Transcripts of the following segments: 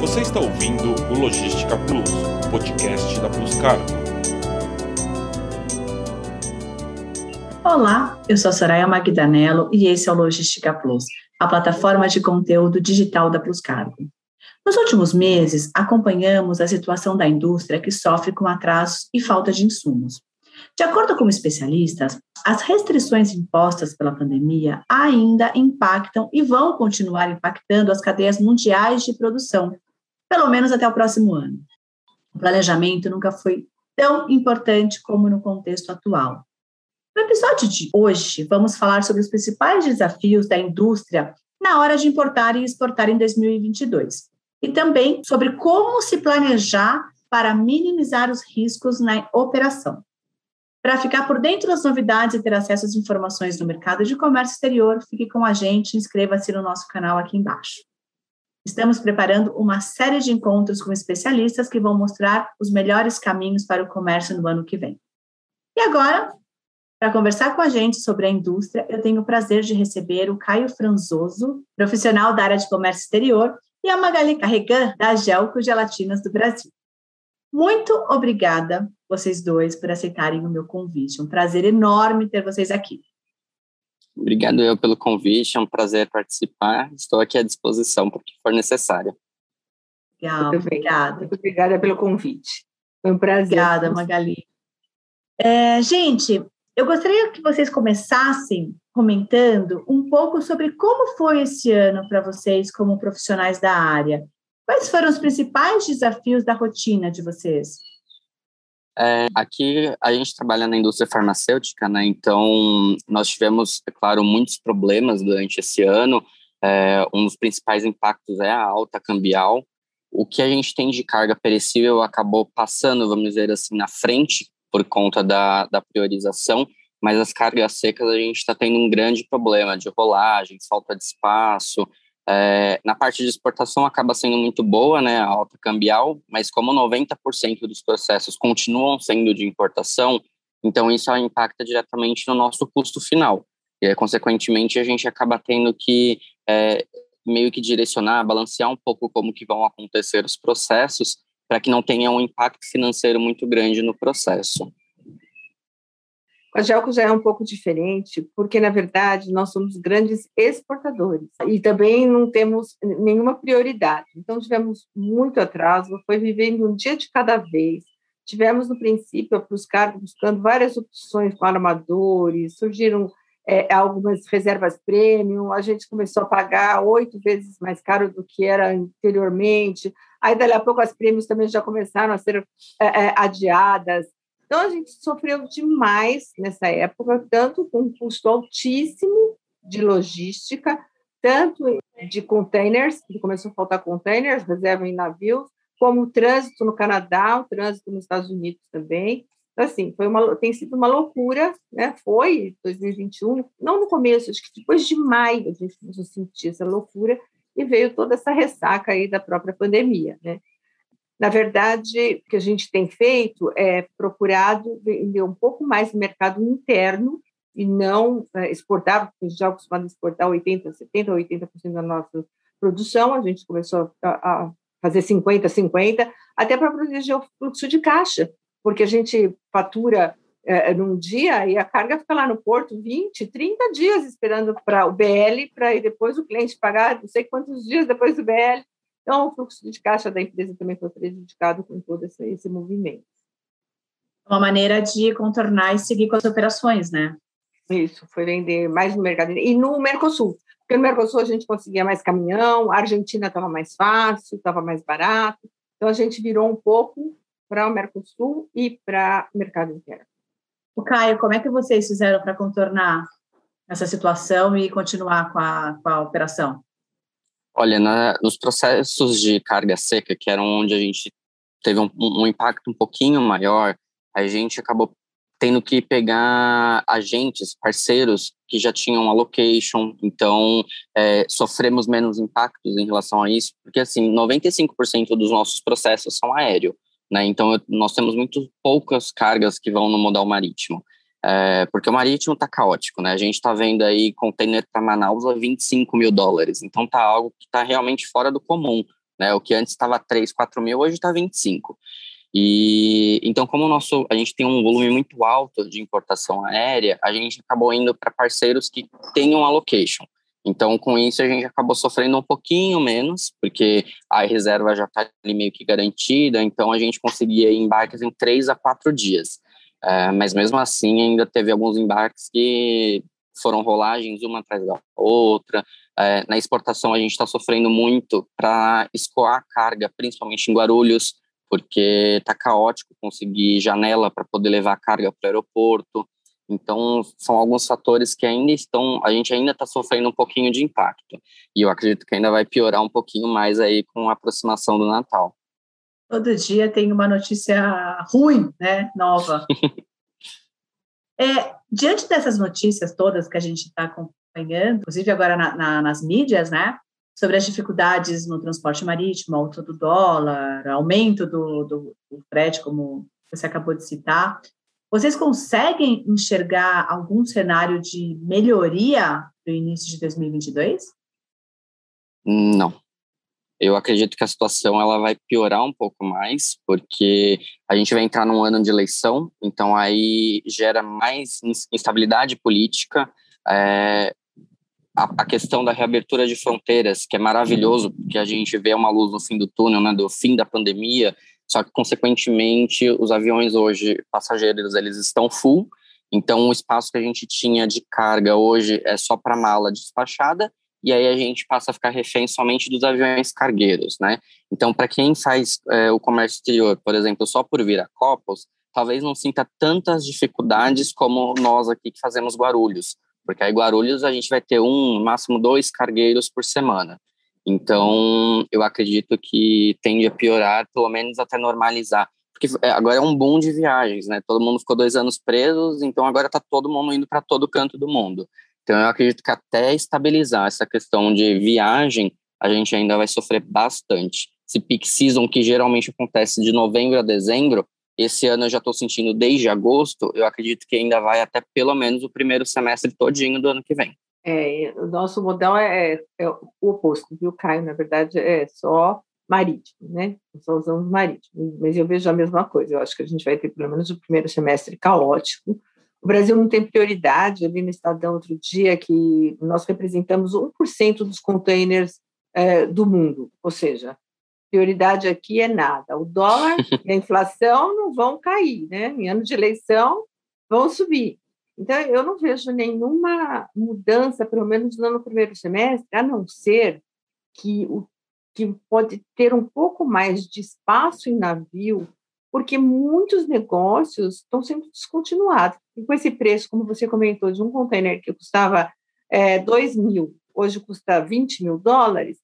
Você está ouvindo o Logística Plus, podcast da Plus Cargo. Olá, eu sou a Soraya Magdanello e esse é o Logística Plus, a plataforma de conteúdo digital da Plus Cargo. Nos últimos meses, acompanhamos a situação da indústria que sofre com atrasos e falta de insumos. De acordo com especialistas, as restrições impostas pela pandemia ainda impactam e vão continuar impactando as cadeias mundiais de produção, pelo menos até o próximo ano. O planejamento nunca foi tão importante como no contexto atual. No episódio de hoje, vamos falar sobre os principais desafios da indústria na hora de importar e exportar em 2022, e também sobre como se planejar para minimizar os riscos na operação. Para ficar por dentro das novidades e ter acesso às informações do mercado de comércio exterior, fique com a gente e inscreva-se no nosso canal aqui embaixo. Estamos preparando uma série de encontros com especialistas que vão mostrar os melhores caminhos para o comércio no ano que vem. E agora, para conversar com a gente sobre a indústria, eu tenho o prazer de receber o Caio Franzoso, profissional da área de comércio exterior, e a Magali Carregan, da Gelco Gelatinas do Brasil. Muito obrigada, vocês dois, por aceitarem o meu convite. Um prazer enorme ter vocês aqui. Obrigado eu pelo convite, é um prazer participar. Estou aqui à disposição para o que for necessário. Legal, Muito obrigada. Muito obrigada pelo convite. Foi um prazer. Obrigada, Magali. É, gente, eu gostaria que vocês começassem comentando um pouco sobre como foi esse ano para vocês como profissionais da área. Quais foram os principais desafios da rotina de vocês? É, aqui a gente trabalha na indústria farmacêutica, né? Então nós tivemos, é claro, muitos problemas durante esse ano. É, um dos principais impactos é a alta cambial. O que a gente tem de carga perecível acabou passando, vamos dizer assim, na frente por conta da, da priorização, mas as cargas secas a gente está tendo um grande problema de rolagens, falta de espaço, é, na parte de exportação acaba sendo muito boa, né, a alta cambial, mas como 90% dos processos continuam sendo de importação, então isso impacta diretamente no nosso custo final. E, consequentemente, a gente acaba tendo que é, meio que direcionar, balancear um pouco como que vão acontecer os processos para que não tenha um impacto financeiro muito grande no processo. A Gelco já é um pouco diferente, porque, na verdade, nós somos grandes exportadores e também não temos nenhuma prioridade. Então, tivemos muito atraso, foi vivendo um dia de cada vez. Tivemos, no princípio, os cargos, buscando várias opções com armadores, surgiram é, algumas reservas premium, a gente começou a pagar oito vezes mais caro do que era anteriormente. Aí, dali a pouco, as prêmios também já começaram a ser é, é, adiadas. Então, a gente sofreu demais nessa época, tanto com um custo altíssimo de logística, tanto de containers, que começou a faltar containers, reserva em navios, como o trânsito no Canadá, o trânsito nos Estados Unidos também. Então, assim, foi uma, tem sido uma loucura, né? Foi 2021, não no começo, acho que depois de maio a gente começou a sentir essa loucura e veio toda essa ressaca aí da própria pandemia, né? Na verdade, o que a gente tem feito é procurado vender um pouco mais no mercado interno e não é, exportar, porque a gente já é acostumado a exportar 80%, 70%, 80% da nossa produção, a gente começou a, a fazer 50%, 50%, até para proteger o fluxo de caixa, porque a gente fatura é, num dia e a carga fica lá no porto 20, 30 dias esperando para o BL, para depois o cliente pagar não sei quantos dias depois do BL. Então, o fluxo de caixa da empresa também foi prejudicado com todo esse, esse movimento. Uma maneira de contornar e seguir com as operações, né? Isso, foi vender mais no mercado. E no Mercosul, porque no Mercosul a gente conseguia mais caminhão, a Argentina estava mais fácil, estava mais barato. Então, a gente virou um pouco para o Mercosul e para o mercado interno. O Caio, como é que vocês fizeram para contornar essa situação e continuar com a, com a operação? Olha, na, nos processos de carga seca, que eram onde a gente teve um, um impacto um pouquinho maior, a gente acabou tendo que pegar agentes, parceiros que já tinham allocation, então é, sofremos menos impactos em relação a isso, porque assim, 95% dos nossos processos são aéreo, né? Então nós temos muito poucas cargas que vão no modal marítimo. É, porque o marítimo está caótico, né? A gente está vendo aí container para Manaus a 25 mil dólares, então tá algo que está realmente fora do comum né? O que antes estava 3, 4 mil, hoje está 25. E então, como o nosso, a gente tem um volume muito alto de importação aérea, a gente acabou indo para parceiros que tenham allocation. Então, com isso, a gente acabou sofrendo um pouquinho menos, porque a reserva já está meio que garantida, então a gente conseguia embarques em três a quatro dias. É, mas mesmo assim, ainda teve alguns embarques que foram rolagens uma atrás da outra. É, na exportação, a gente está sofrendo muito para escoar carga, principalmente em Guarulhos, porque está caótico conseguir janela para poder levar a carga para o aeroporto. Então, são alguns fatores que ainda estão, a gente ainda está sofrendo um pouquinho de impacto. E eu acredito que ainda vai piorar um pouquinho mais aí com a aproximação do Natal. Todo dia tem uma notícia ruim, né, nova. é, diante dessas notícias todas que a gente está acompanhando, inclusive agora na, na, nas mídias, né, sobre as dificuldades no transporte marítimo, alto do dólar, aumento do, do, do frete, como você acabou de citar, vocês conseguem enxergar algum cenário de melhoria no início de 2022? Não. Eu acredito que a situação ela vai piorar um pouco mais, porque a gente vai entrar num ano de eleição, então aí gera mais instabilidade política. É, a, a, questão da reabertura de fronteiras, que é maravilhoso, porque a gente vê uma luz no fim do túnel, né, do fim da pandemia, só que, consequentemente, os aviões hoje, passageiros, eles estão full, então o espaço que a gente tinha de carga hoje é só para mala despachada, e aí a gente passa a ficar refém somente dos aviões cargueiros, né? Então, para quem faz é, o comércio exterior, por exemplo, só por vir a Copos, talvez não sinta tantas dificuldades como nós aqui que fazemos Guarulhos, porque aí Guarulhos a gente vai ter um, máximo dois cargueiros por semana. Então, eu acredito que tende a piorar, pelo menos até normalizar. Porque é, agora é um boom de viagens, né? Todo mundo ficou dois anos presos, então agora está todo mundo indo para todo canto do mundo. Então, eu acredito que até estabilizar essa questão de viagem, a gente ainda vai sofrer bastante. Esse peak season, que geralmente acontece de novembro a dezembro, esse ano eu já estou sentindo desde agosto, eu acredito que ainda vai até pelo menos o primeiro semestre todinho do ano que vem. É, o nosso modal é, é, é, o oposto, viu, Caio? Na verdade, é só marítimo, né? Só usamos marítimo. Mas eu vejo a mesma coisa. Eu acho que a gente vai ter pelo menos o primeiro semestre caótico. O Brasil não tem prioridade. Eu vi no Estadão outro dia que nós representamos 1% dos containers é, do mundo. Ou seja, prioridade aqui é nada. O dólar e a inflação não vão cair, né? Em ano de eleição, vão subir. Então, eu não vejo nenhuma mudança, pelo menos no primeiro semestre, a não ser que, o, que pode ter um pouco mais de espaço em navio, porque muitos negócios estão sendo descontinuados. E com esse preço, como você comentou, de um container que custava é, 2 mil, hoje custa 20 mil dólares,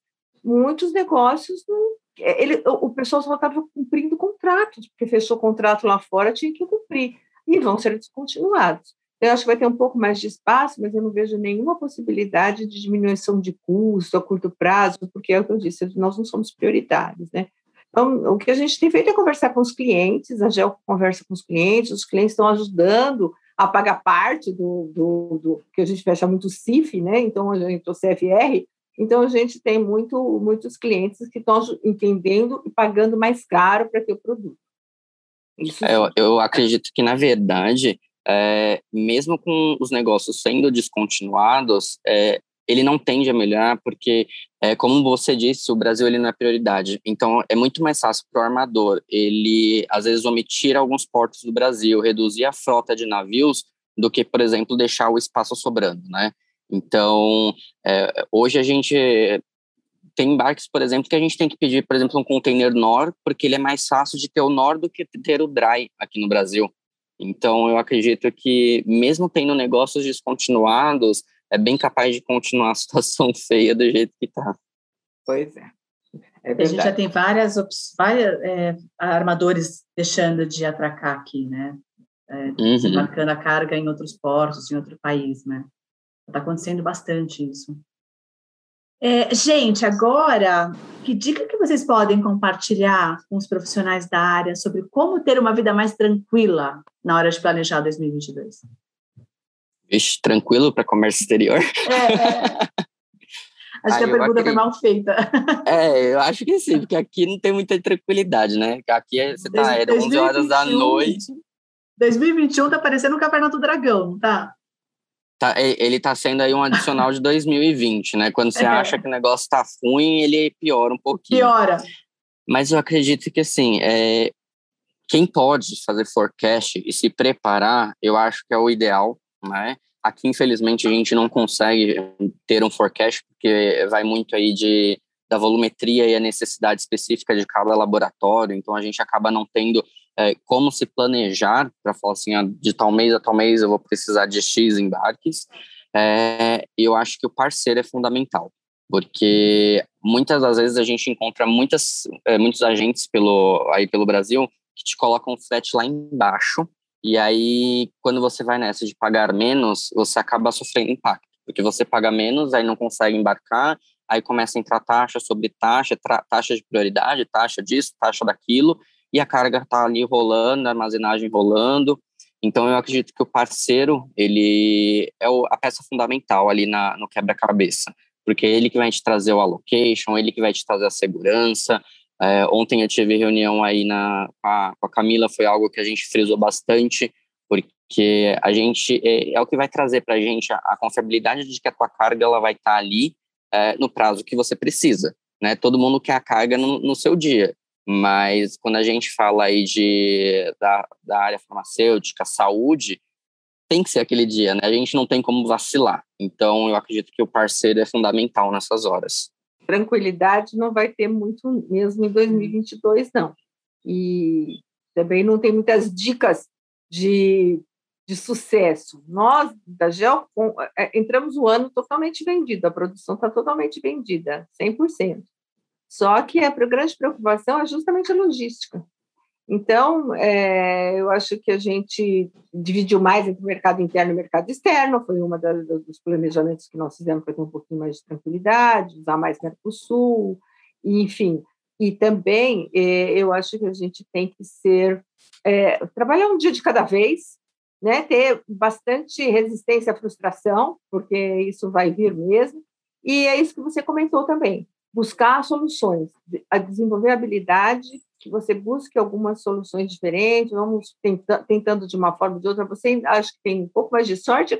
muitos negócios não, é, ele, o pessoal só estava cumprindo contratos, porque fechou contrato lá fora, tinha que cumprir, e vão ser descontinuados. Eu acho que vai ter um pouco mais de espaço, mas eu não vejo nenhuma possibilidade de diminuição de custo a curto prazo, porque é o que eu disse, nós não somos prioritários, né? Então, o que a gente tem feito é conversar com os clientes, a GEL conversa com os clientes, os clientes estão ajudando a pagar parte do, do, do que a gente fecha muito CIF, né? Então, a gente, o CFR, então a gente tem muito, muitos clientes que estão entendendo e pagando mais caro para ter o produto. Isso é, eu, eu acredito que, na verdade, é, mesmo com os negócios sendo descontinuados, é, ele não tende a melhorar porque, é, como você disse, o Brasil ele não é prioridade. Então, é muito mais fácil para o armador ele, às vezes, omitir alguns portos do Brasil, reduzir a frota de navios, do que, por exemplo, deixar o espaço sobrando, né? Então, é, hoje a gente tem embarques, por exemplo, que a gente tem que pedir, por exemplo, um container NOR, porque ele é mais fácil de ter o NOR do que ter o DRY aqui no Brasil. Então, eu acredito que, mesmo tendo negócios descontinuados, é bem capaz de continuar a situação feia do jeito que está. Pois é. é a gente já tem várias, várias é, armadores deixando de atracar aqui, né? É, uhum. Marcando a carga em outros portos, em outro país, né? Está acontecendo bastante isso. É, gente, agora, que dica que vocês podem compartilhar com os profissionais da área sobre como ter uma vida mais tranquila na hora de planejar 2022? Vixe, tranquilo para comércio exterior? É, é. Acho que a pergunta acredito. foi mal feita. É, eu acho que sim, porque aqui não tem muita tranquilidade, né? Aqui é, você tá é 11 horas da noite. 2021 tá parecendo um Campeonato Dragão, não tá? tá? Ele tá sendo aí um adicional de 2020, né? Quando você é. acha que o negócio tá ruim, ele piora um pouquinho. Piora. Mas eu acredito que, assim, é, quem pode fazer forecast e se preparar, eu acho que é o ideal, né? Aqui, infelizmente, a gente não consegue ter um forecast, porque vai muito aí de, da volumetria e a necessidade específica de cada laboratório, então a gente acaba não tendo é, como se planejar para falar assim, ah, de tal mês a tal mês eu vou precisar de X embarques. É, eu acho que o parceiro é fundamental, porque muitas das vezes a gente encontra muitas, é, muitos agentes pelo, aí pelo Brasil que te colocam o frete lá embaixo, e aí, quando você vai nessa de pagar menos, você acaba sofrendo impacto, porque você paga menos, aí não consegue embarcar, aí começa a entrar taxa sobre taxa, taxa de prioridade, taxa disso, taxa daquilo, e a carga está ali rolando, a armazenagem rolando. Então, eu acredito que o parceiro, ele é a peça fundamental ali na, no quebra-cabeça, porque é ele que vai te trazer o allocation, ele que vai te trazer a segurança, é, ontem eu tive reunião aí na, com, a, com a Camila, foi algo que a gente frisou bastante, porque a gente é, é o que vai trazer para a gente a, confiabilidade de que a tua carga ela vai estar tá ali é, no prazo que você precisa. Né? Todo mundo quer a carga no, no, seu dia, mas quando a gente fala aí de, da, da área farmacêutica, saúde, tem que ser aquele dia, né? A gente não tem como vacilar. Então, eu acredito que o parceiro é fundamental nessas horas tranquilidade não vai ter muito mesmo em 2022, não. E também não tem muitas dicas de, de sucesso. Nós, da Gel, é, entramos o ano totalmente vendido, a produção está totalmente vendida, 100%. Só que a grande preocupação é justamente a logística. Então, é, eu acho que a gente dividiu mais entre o mercado interno e o mercado externo, foi uma dos planejamentos que nós fizemos para ter um pouquinho mais de tranquilidade, usar mais Mercosul, enfim. E também é, eu acho que a gente tem que ser, é, trabalhar um dia de cada vez, né, ter bastante resistência à frustração, porque isso vai vir mesmo, e é isso que você comentou também, buscar soluções, a desenvolver habilidade que você busque algumas soluções diferentes, vamos tenta, tentando de uma forma ou de outra. Você acha que tem um pouco mais de sorte,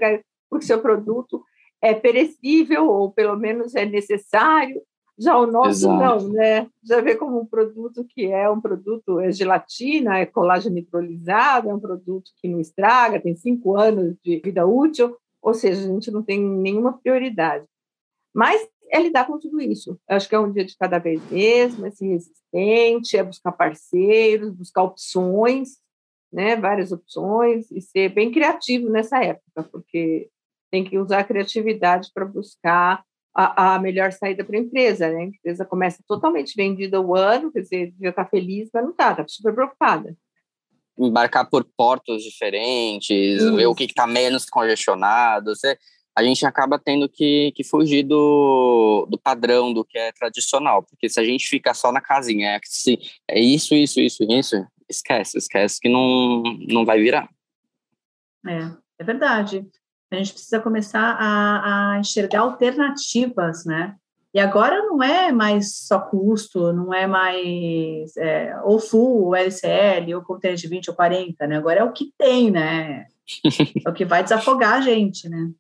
porque seu produto é perecível ou pelo menos é necessário. Já o nosso Exato. não, né? Já vê como um produto que é um produto, é gelatina, é colágeno hidrolisado, é um produto que não estraga, tem cinco anos de vida útil, ou seja, a gente não tem nenhuma prioridade. Mas é lidar com tudo isso. Eu acho que é um dia de cada vez mesmo, é ser resistente, é buscar parceiros, buscar opções, né, várias opções, e ser bem criativo nessa época, porque tem que usar a criatividade para buscar a, a, melhor saída para a empresa. Né? A empresa começa totalmente vendida o ano, quer dizer, já está feliz, mas não está, está super preocupada. Embarcar por portos diferentes, Isso. ver o que está menos congestionado. Você a gente acaba tendo que, que fugir do, do padrão, do que é tradicional, porque se a gente fica só na casinha, é, se, é isso, isso, isso, isso, esquece, esquece que não, não vai virar. É, é verdade. A gente precisa começar a, a enxergar alternativas, né? E agora não é mais só custo, não é mais é, ou full, ou LCL, ou container de 20 ou 40, né? Agora é o que tem, né? é o que vai desafogar a gente, né?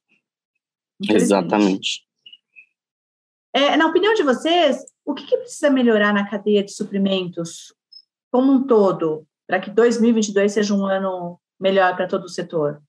Exatamente. É, na opinião de vocês, o que, que precisa melhorar na cadeia de suprimentos como um todo, para que 2022 seja um ano melhor para todo o setor?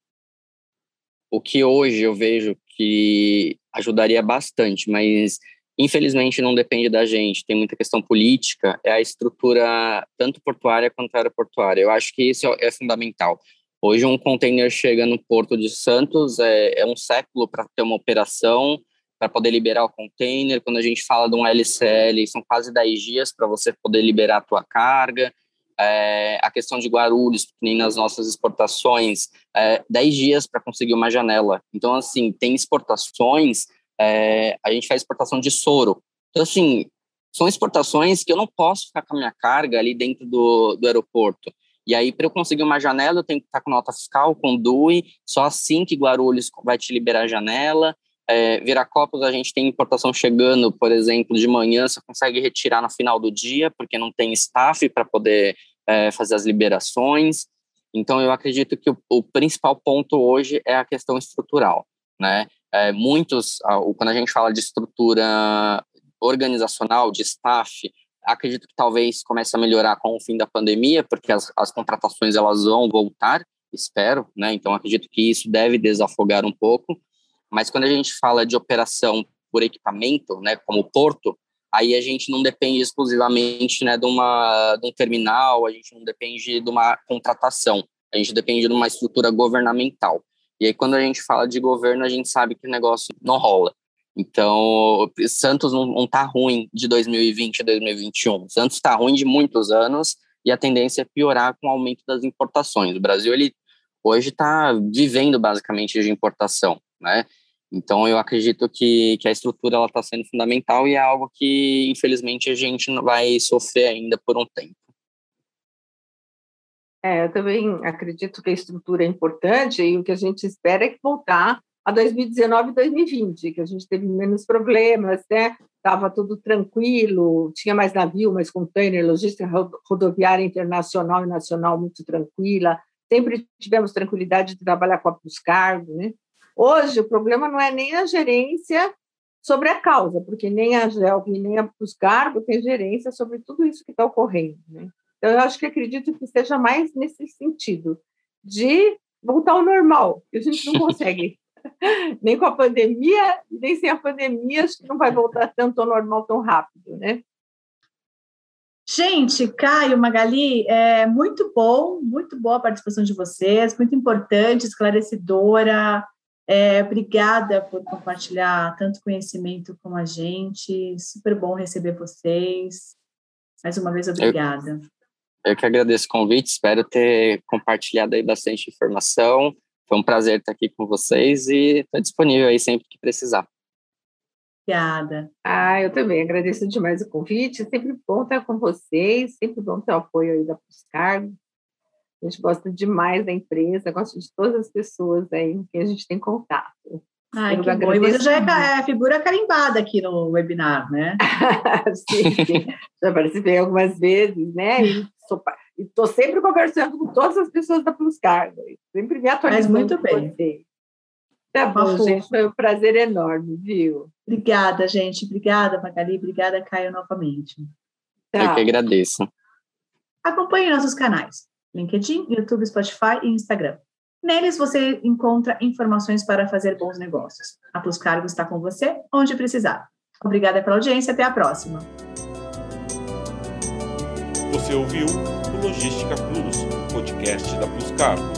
O que hoje eu vejo que ajudaria bastante, mas infelizmente não depende da gente, tem muita questão política, é a estrutura tanto portuária quanto aeroportuária. Eu acho que isso é fundamental. Hoje, um container chega no Porto de Santos, é, é um século para ter uma operação, para poder liberar o container. Quando a gente fala de um LCL, são quase 10 dias para você poder liberar a tua carga. É, a questão de Guarulhos, nem nas nossas exportações, é, 10 dias para conseguir uma janela. Então, assim, tem exportações, é, a gente faz exportação de soro. Então, assim, são exportações que eu não posso ficar com a minha carga ali dentro do, do aeroporto. E aí, para eu conseguir uma janela, eu tenho que estar com nota fiscal, com DUI, só assim que Guarulhos vai te liberar a janela. é, Viracopos, a gente tem importação chegando, por exemplo, de manhã, você consegue retirar no final do dia, porque não tem staff para poder é, fazer as liberações. Então, eu acredito que o, o, principal ponto hoje é a questão estrutural, né? É, muitos, quando a gente fala de estrutura organizacional, de staff, acredito que talvez comece a melhorar com o fim da pandemia, porque as, as contratações elas vão voltar, espero, né? Então, acredito que isso deve desafogar um pouco. Mas quando a gente fala de operação por equipamento, né, como porto, aí a gente não depende exclusivamente né, de, uma, de um terminal, a gente não depende de uma contratação, a gente depende de uma estrutura governamental. E aí, quando a gente fala de governo, a gente sabe que o negócio não rola. Então, Santos não está ruim de 2020 a 2021. Santos está ruim de muitos anos e a tendência é piorar com o aumento das importações. O Brasil, ele hoje está vivendo basicamente de importação, né? Então, eu acredito que, que a estrutura está sendo fundamental e é algo que, infelizmente, a gente vai sofrer ainda por um tempo. É, eu também acredito que a estrutura é importante e o que a gente espera é que voltar a 2019 e 2020, que a gente teve menos problemas, né? Estava tudo tranquilo, tinha mais navio, mais container, logística rodoviária internacional e nacional muito tranquila. Sempre tivemos tranquilidade de trabalhar com a Cargo, né? Hoje, o problema não é nem a gerência sobre a causa, porque nem a GELP, nem a Puscargo tem gerência sobre tudo isso que está ocorrendo. Né? Então, eu acho que acredito que seja mais nesse sentido, de voltar ao normal, que a gente não consegue. nem com a pandemia, nem sem a pandemia, acho que não vai voltar tanto ao normal tão rápido, né? Gente, Caio, Magali, é muito bom, muito boa a participação de vocês, muito importante, esclarecedora, é, obrigada por compartilhar tanto conhecimento com a gente. Super bom receber vocês. Mais uma vez, obrigada. Eu, eu que agradeço o convite, espero ter compartilhado aí bastante informação. Foi um prazer estar aqui com vocês e estou disponível aí sempre que precisar. Obrigada. Ah, eu também agradeço demais o convite. Sempre bom estar com vocês, sempre bom ter o apoio aí da Puscargo. A gente gosta demais da empresa, gosta de todas as pessoas aí que a gente tem contato. Ai, que bom. E você já é, é figura carimbada aqui no webinar, né? sim, sim. Já participei algumas vezes, né? E estou sempre conversando com todas as pessoas da Plus Cargo. Sempre me atualizando. Mas muito bem. Você. Tá bom, gente. Foi um prazer enorme, viu? Obrigada, gente. Obrigada, Magali. Obrigada, Caio, novamente. Eu que agradeço. Acompanhe nossos canais. LinkedIn, YouTube, Spotify e Instagram. Neles você encontra informações para fazer bons negócios. A Plus Cargo está com você onde precisar. Obrigada pela audiência, até a próxima. Você ouviu Logística Plus, podcast da Plus Cargo.